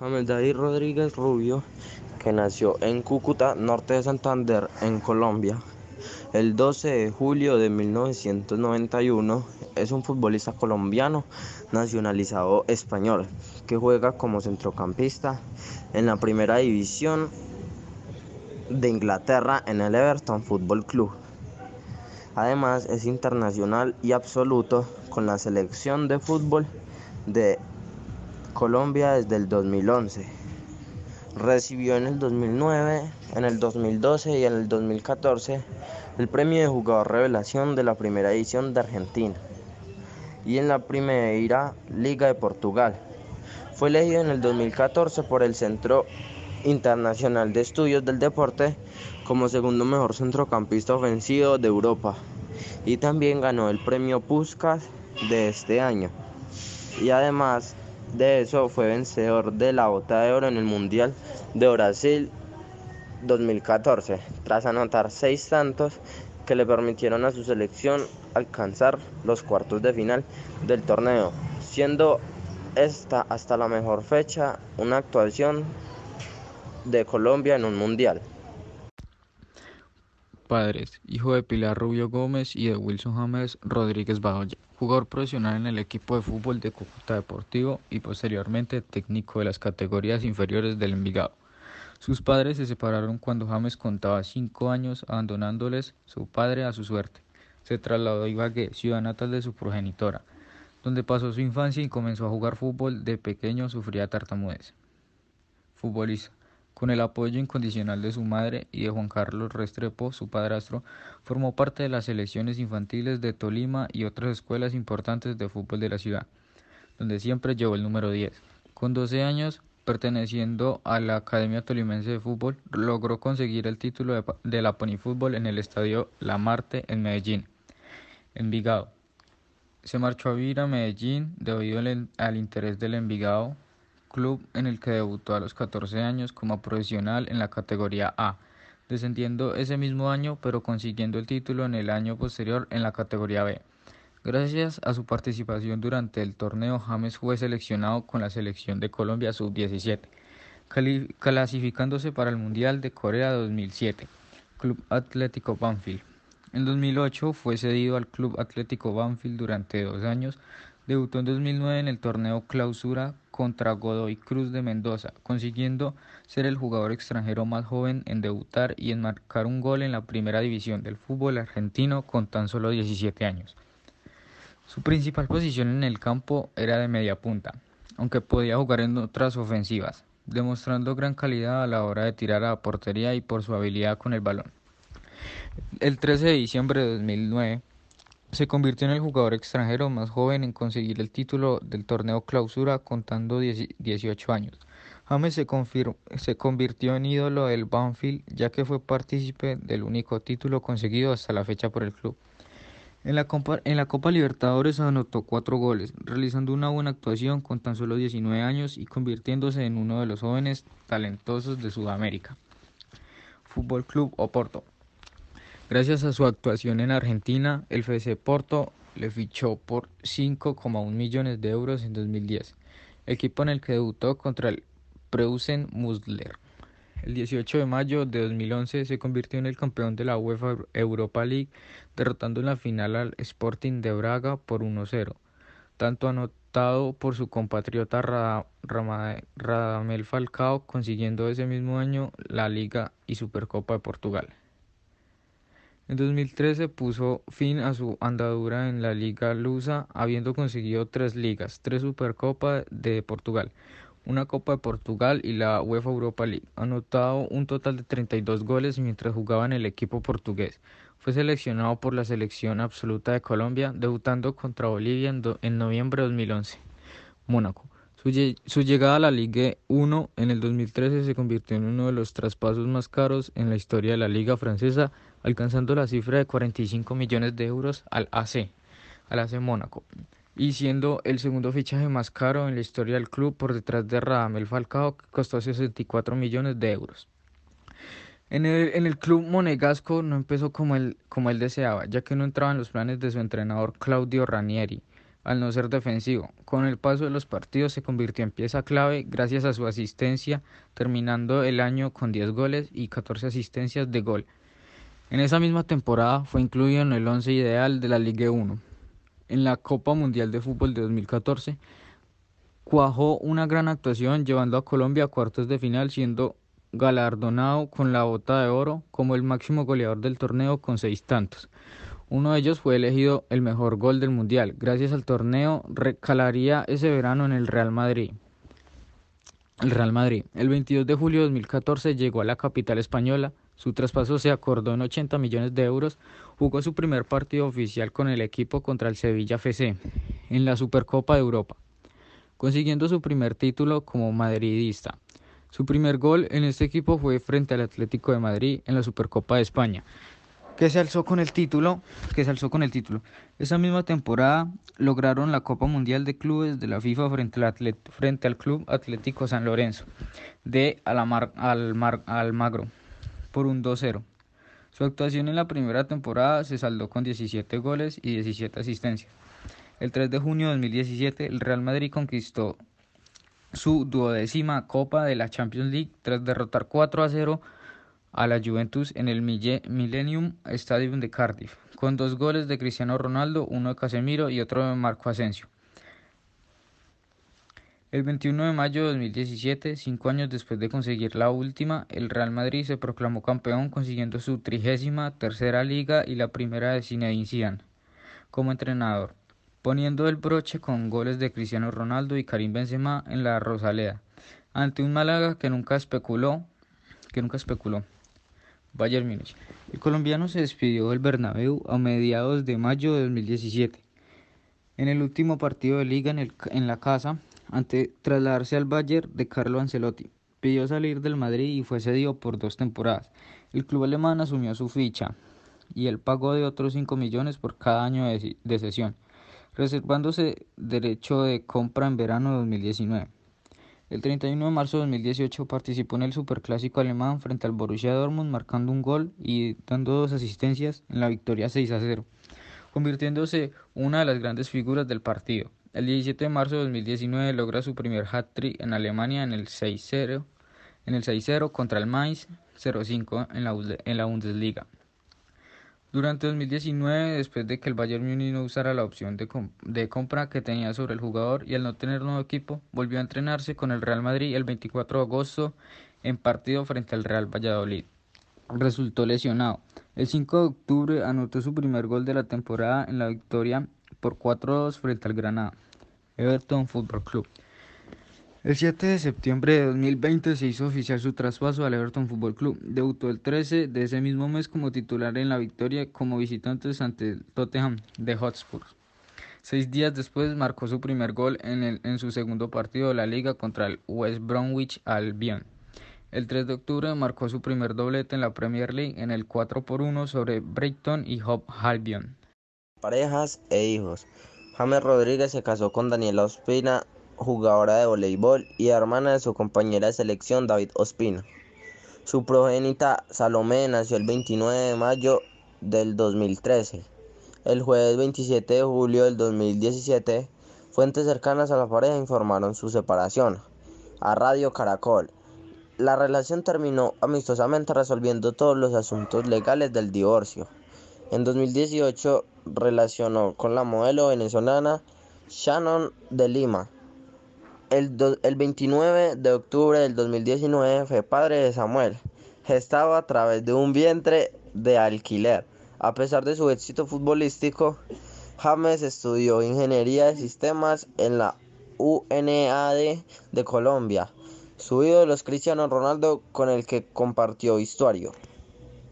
James David Rodríguez Rubio, que nació en Cúcuta, norte de Santander, en Colombia, el 12 de julio de 1991, es un futbolista colombiano nacionalizado español que juega como centrocampista en la primera división de Inglaterra en el Everton Football Club. Además es internacional y absoluto con la selección de fútbol de Colombia desde el 2011. Recibió en el 2009, en el 2012 y en el 2014 el premio de jugador revelación de la primera edición de Argentina y en la primera Liga de Portugal. Fue elegido en el 2014 por el Centro Internacional de Estudios del Deporte como segundo mejor centrocampista ofensivo de Europa y también ganó el premio Puskas de este año. Y además de eso fue vencedor de la bota de oro en el Mundial de Brasil 2014, tras anotar seis tantos que le permitieron a su selección alcanzar los cuartos de final del torneo, siendo esta hasta la mejor fecha una actuación de Colombia en un mundial. Padres, hijo de Pilar Rubio Gómez y de Wilson James Rodríguez Badoya, jugador profesional en el equipo de fútbol de Cúcuta Deportivo y posteriormente técnico de las categorías inferiores del Envigado. Sus padres se separaron cuando James contaba cinco años, abandonándoles su padre a su suerte. Se trasladó a Ibagué, ciudad natal de su progenitora, donde pasó su infancia y comenzó a jugar fútbol. De pequeño sufría tartamudez. Futbolista. Con el apoyo incondicional de su madre y de Juan Carlos Restrepo, su padrastro, formó parte de las selecciones infantiles de Tolima y otras escuelas importantes de fútbol de la ciudad, donde siempre llevó el número 10. Con 12 años, perteneciendo a la Academia Tolimense de Fútbol, logró conseguir el título de, de la Pony Fútbol en el estadio La Marte en Medellín, Envigado. Se marchó a vivir a Medellín debido al interés del Envigado club en el que debutó a los 14 años como profesional en la categoría A, descendiendo ese mismo año pero consiguiendo el título en el año posterior en la categoría B. Gracias a su participación durante el torneo, James fue seleccionado con la selección de Colombia sub-17, clasificándose para el Mundial de Corea 2007, Club Atlético Banfield. En 2008 fue cedido al Club Atlético Banfield durante dos años, debutó en 2009 en el torneo Clausura contra Godoy Cruz de Mendoza, consiguiendo ser el jugador extranjero más joven en debutar y en marcar un gol en la primera división del fútbol argentino con tan solo 17 años. Su principal posición en el campo era de media punta, aunque podía jugar en otras ofensivas, demostrando gran calidad a la hora de tirar a la portería y por su habilidad con el balón. El 13 de diciembre de 2009 se convirtió en el jugador extranjero más joven en conseguir el título del torneo clausura contando 18 años. James se, convirtió en ídolo del Banfield ya que fue partícipe del único título conseguido hasta la fecha por el club. En la, Copa, en la Copa Libertadores anotó cuatro goles, realizando una buena actuación con tan solo 19 años y convirtiéndose en uno de los jóvenes talentosos de Sudamérica. Fútbol Club Oporto. Gracias a su actuación en Argentina, el FC Porto le fichó por 5,1 millones de euros en 2010, equipo en el que debutó contra el Preußen Musler. El 18 de mayo de 2011 se convirtió en el campeón de la UEFA Europa League, derrotando en la final al Sporting de Braga por 1-0, tanto anotado por su compatriota Radamel Falcao, consiguiendo ese mismo año la Liga y Supercopa de Portugal. En 2013 puso fin a su andadura en la Liga Lusa, habiendo conseguido tres ligas, tres Supercopa de Portugal, una Copa de Portugal y la UEFA Europa League. Anotado un total de 32 goles mientras jugaba en el equipo portugués. Fue seleccionado por la selección absoluta de Colombia, debutando contra Bolivia en, noviembre de 2011. Mónaco. Su, llegada a la Ligue 1 en el 2013 se convirtió en uno de los traspasos más caros en la historia de la liga francesa, alcanzando la cifra de 45 millones de euros al AC, al AC Mónaco, y siendo el segundo fichaje más caro en la historia del club por detrás de Radamel Falcao, que costó 64 millones de euros. En el, en el, club monegasco no empezó como él, como él deseaba, ya que no entraba en los planes de su entrenador Claudio Ranieri, al no ser defensivo. Con el paso de los partidos se convirtió en pieza clave gracias a su asistencia, terminando el año con 10 goles y 14 asistencias de gol. En esa misma temporada fue incluido en el once ideal de la Ligue 1. En la Copa Mundial de Fútbol de 2014 cuajó una gran actuación llevando a Colombia a cuartos de final siendo galardonado con la bota de oro como el máximo goleador del torneo con seis tantos. Uno de ellos fue elegido el mejor gol del Mundial. Gracias al torneo recalaría ese verano en el Real Madrid. El Real Madrid. El 22 de julio de 2014 llegó a la capital española. Su traspaso se acordó en 80 millones de euros. Jugó su primer partido oficial con el equipo contra el Sevilla FC en la Supercopa de Europa, consiguiendo su primer título como madridista. Su primer gol en este equipo fue frente al Atlético de Madrid en la Supercopa de España que se alzó con el título, que se alzó con el título. Esa misma temporada lograron la Copa Mundial de Clubes de la FIFA frente al, Club Atlético San Lorenzo de Alamar, Almagro por un 2-0. Su actuación en la primera temporada se saldó con 17 goles y 17 asistencias. El 3 de junio de 2017, el Real Madrid conquistó su duodécima Copa de la Champions League tras derrotar 4 a 0 a la Juventus en el Millennium Stadium de Cardiff, con dos goles de Cristiano Ronaldo, uno de Casemiro y otro de Marco Asensio. El 21 de mayo de 2017, cinco años después de conseguir la última, el Real Madrid se proclamó campeón consiguiendo su trigésima tercera liga y la primera de Zinedine Zidane como entrenador, poniendo el broche con goles de Cristiano Ronaldo y Karim Benzema en la Rosaleda, ante un Málaga que nunca especuló, que nunca especuló. Bayern Múnich. El colombiano se despidió del Bernabéu a mediados de mayo de 2017. En el último partido de liga en, en la casa, ante trasladarse al Bayern de Carlo Ancelotti, pidió salir del Madrid y fue cedido por dos temporadas. El club alemán asumió su ficha y el pago de otros 5 millones por cada año de, de sesión, reservándose derecho de compra en verano de 2019. El 31 de marzo de 2018 participó en el Superclásico alemán frente al Borussia Dortmund marcando un gol y dando dos asistencias en la victoria 6 a 0, convirtiéndose una de las grandes figuras del partido. El 17 de marzo de 2019 logra su primer hat-trick en Alemania en el 6-0 en el 6-0 contra el Mainz 05 en en la Bundesliga. Durante 2019, después de que el Bayern Múnich no usara la opción de, compra que tenía sobre el jugador y al no tener nuevo equipo, volvió a entrenarse con el Real Madrid el 24 de agosto en partido frente al Real Valladolid. Resultó lesionado. El 5 de octubre anotó su primer gol de la temporada en la victoria por 4-2 frente al Granada. Everton Football Club. El 7 de septiembre de 2020 se hizo oficial su traspaso al Everton Fútbol Club. Debutó el 13 de ese mismo mes como titular en la victoria como visitantes ante el Tottenham de Hotspur. Seis días después marcó su primer gol en, el, en su segundo partido de la liga contra el West Bromwich Albion. El 3 de octubre marcó su primer doblete en la Premier League en el 4 por 1 sobre Brighton y Hope Albion. Parejas e hijos. James Rodríguez se casó con Daniela Ospina jugadora de voleibol y hermana de su compañera de selección David Ospina. Su progénita Salomé nació el 29 de mayo del 2013. El jueves 27 de julio del 2017, fuentes cercanas a la pareja informaron su separación. A Radio Caracol. La relación terminó amistosamente resolviendo todos los asuntos legales del divorcio. En 2018 relacionó con la modelo venezolana Shannon de Lima. El, 29 de octubre del 2019 fue padre de Samuel, gestado a través de un vientre de alquiler. A pesar de su éxito futbolístico, James estudió ingeniería de sistemas en la UNAD de Colombia. Su ídolo es Cristiano Ronaldo, con el que compartió vestuario.